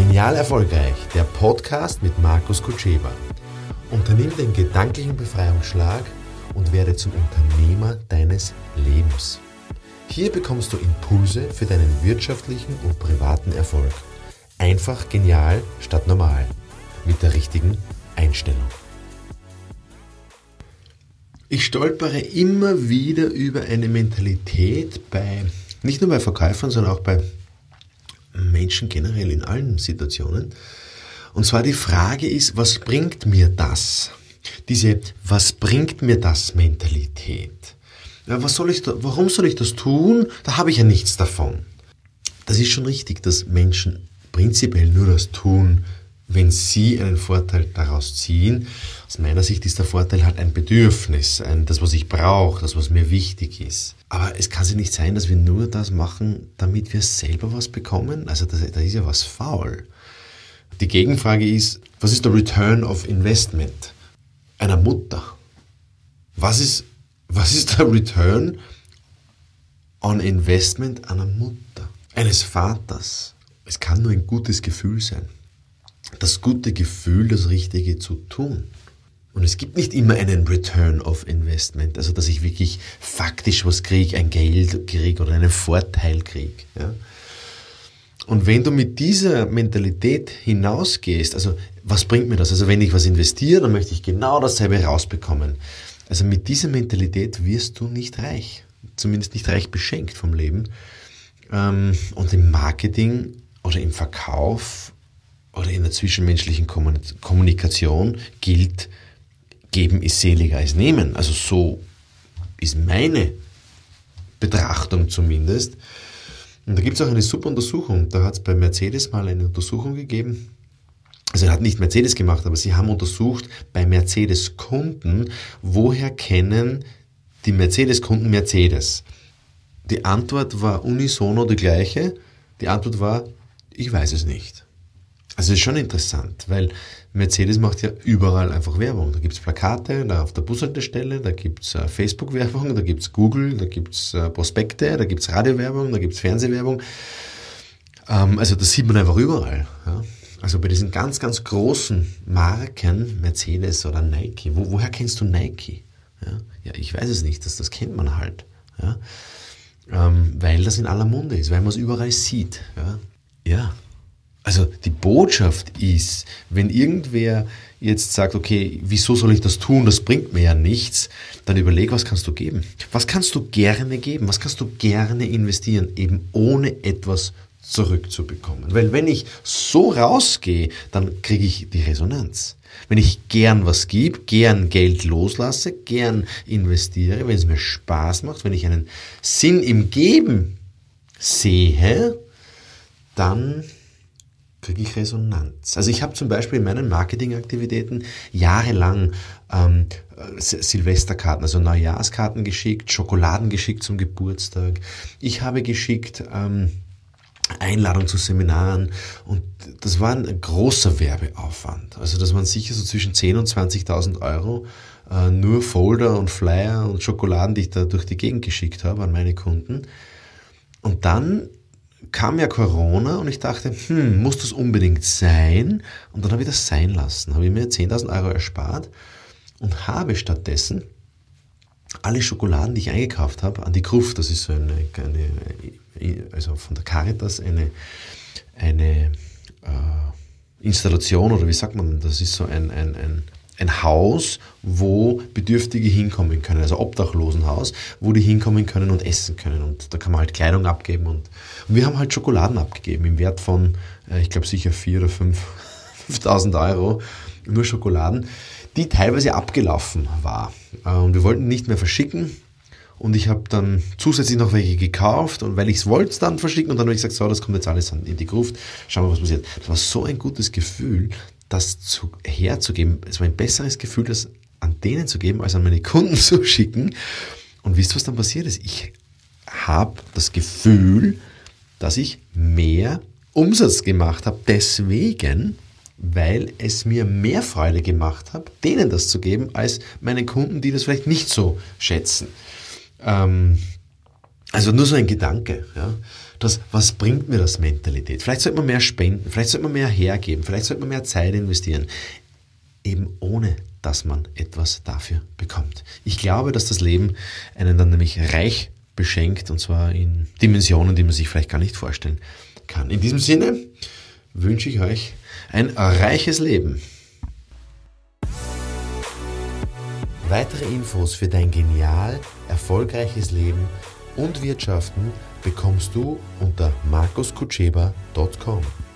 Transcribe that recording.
Genial Erfolgreich, der Podcast mit Markus Kutscheba. Unternimm den gedanklichen Befreiungsschlag und werde zum Unternehmer deines Lebens. Hier bekommst du Impulse für deinen wirtschaftlichen und privaten Erfolg. Einfach genial statt normal. Mit der richtigen Einstellung. Ich stolpere immer wieder über eine Mentalität bei, nicht nur bei Verkäufern, sondern auch bei Menschen generell in allen Situationen. Und zwar die Frage ist, was bringt mir das? Diese Was bringt mir das Mentalität? Ja, was soll ich da, warum soll ich das tun? Da habe ich ja nichts davon. Das ist schon richtig, dass Menschen prinzipiell nur das tun, wenn sie einen Vorteil daraus ziehen. Aus meiner Sicht ist der Vorteil halt ein Bedürfnis, ein, das, was ich brauche, das, was mir wichtig ist. Aber es kann ja nicht sein, dass wir nur das machen, damit wir selber was bekommen. Also da ist ja was faul. Die Gegenfrage ist, was ist der Return of Investment einer Mutter? Was ist, was ist der Return on Investment einer Mutter, eines Vaters? Es kann nur ein gutes Gefühl sein. Das gute Gefühl, das Richtige zu tun. Und es gibt nicht immer einen Return of Investment, also dass ich wirklich faktisch was kriege, ein Geld kriege oder einen Vorteil kriege. Ja? Und wenn du mit dieser Mentalität hinausgehst, also was bringt mir das? Also wenn ich was investiere, dann möchte ich genau dasselbe rausbekommen. Also mit dieser Mentalität wirst du nicht reich, zumindest nicht reich beschenkt vom Leben. Ähm, und im Marketing oder im Verkauf oder in der zwischenmenschlichen Kommunikation gilt, geben ist seliger als nehmen. Also so ist meine Betrachtung zumindest. Und da gibt es auch eine super Untersuchung. Da hat es bei Mercedes mal eine Untersuchung gegeben. Also hat nicht Mercedes gemacht, aber sie haben untersucht bei Mercedes-Kunden, woher kennen die Mercedes-Kunden Mercedes? Die Antwort war unisono die gleiche. Die Antwort war, ich weiß es nicht. Also ist schon interessant, weil Mercedes macht ja überall einfach Werbung. Da gibt es Plakate da auf der Bushaltestelle, da gibt es äh, Facebook-Werbung, da gibt es Google, da gibt es äh, Prospekte, da gibt es Radiowerbung, da gibt es Fernsehwerbung. Ähm, also das sieht man einfach überall. Also bei diesen ganz, ganz großen Marken, Mercedes oder Nike, wo, woher kennst du Nike? Ja? ich weiß es nicht, das, das kennt man halt. Ja? Ähm, weil das in aller Munde ist, weil man es überall sieht. Ja also die Botschaft ist, wenn irgendwer jetzt sagt, okay, wieso soll ich das tun, das bringt mir ja nichts, dann überleg, was kannst du geben? Was kannst du gerne geben? Was kannst du gerne investieren, eben ohne etwas zurückzubekommen? Weil wenn ich so rausgehe, dann kriege ich die Resonanz. Wenn ich gern was gebe, gern Geld loslasse, gern investiere, wenn es mir Spaß macht, wenn ich einen Sinn im Geben sehe, dann kriege ich Resonanz. Also ich habe zum Beispiel in meinen Marketingaktivitäten jahrelang ähm, Silvesterkarten, also Neujahrskarten geschickt, Schokoladen geschickt zum Geburtstag. Ich habe geschickt ähm, Einladung zu Seminaren und das war ein großer Werbeaufwand. Also das waren sicher so zwischen 10.000 und 20.000 Euro äh, nur Folder und Flyer und Schokoladen, die ich da durch die Gegend geschickt habe an meine Kunden. Und dann kam ja Corona und ich dachte, hm, muss das unbedingt sein? Und dann habe ich das sein lassen, habe ich mir 10.000 Euro erspart und habe stattdessen alle Schokoladen, die ich eingekauft habe, an die Gruft, das ist so eine, eine also von der Caritas eine, eine äh, Installation oder wie sagt man, das ist so ein, ein, ein ein Haus, wo Bedürftige hinkommen können, also Obdachlosenhaus, wo die hinkommen können und essen können. Und da kann man halt Kleidung abgeben. Und, und wir haben halt Schokoladen abgegeben im Wert von, äh, ich glaube, sicher 4.000 oder 5.000 Euro, nur Schokoladen, die teilweise abgelaufen war. Äh, und wir wollten nicht mehr verschicken. Und ich habe dann zusätzlich noch welche gekauft und weil ich es wollte, dann verschicken. Und dann habe ich gesagt, so, das kommt jetzt alles in die Gruft. Schauen wir, was passiert. Das war so ein gutes Gefühl, das zu, herzugeben. Es war ein besseres Gefühl, das an denen zu geben, als an meine Kunden zu schicken. Und wisst ihr, was dann passiert ist? Ich habe das Gefühl, dass ich mehr Umsatz gemacht habe, deswegen, weil es mir mehr Freude gemacht hat, denen das zu geben, als meinen Kunden, die das vielleicht nicht so schätzen. Ähm, also nur so ein Gedanke. Ja. dass was bringt mir das Mentalität? Vielleicht sollte man mehr spenden, vielleicht sollte man mehr hergeben, vielleicht sollte man mehr Zeit investieren, eben ohne dass man etwas dafür bekommt. Ich glaube, dass das Leben einen dann nämlich reich beschenkt und zwar in Dimensionen, die man sich vielleicht gar nicht vorstellen kann. In diesem Sinne wünsche ich euch ein reiches Leben. Weitere Infos für dein genial erfolgreiches Leben und Wirtschaften bekommst du unter markuskutscheba.com.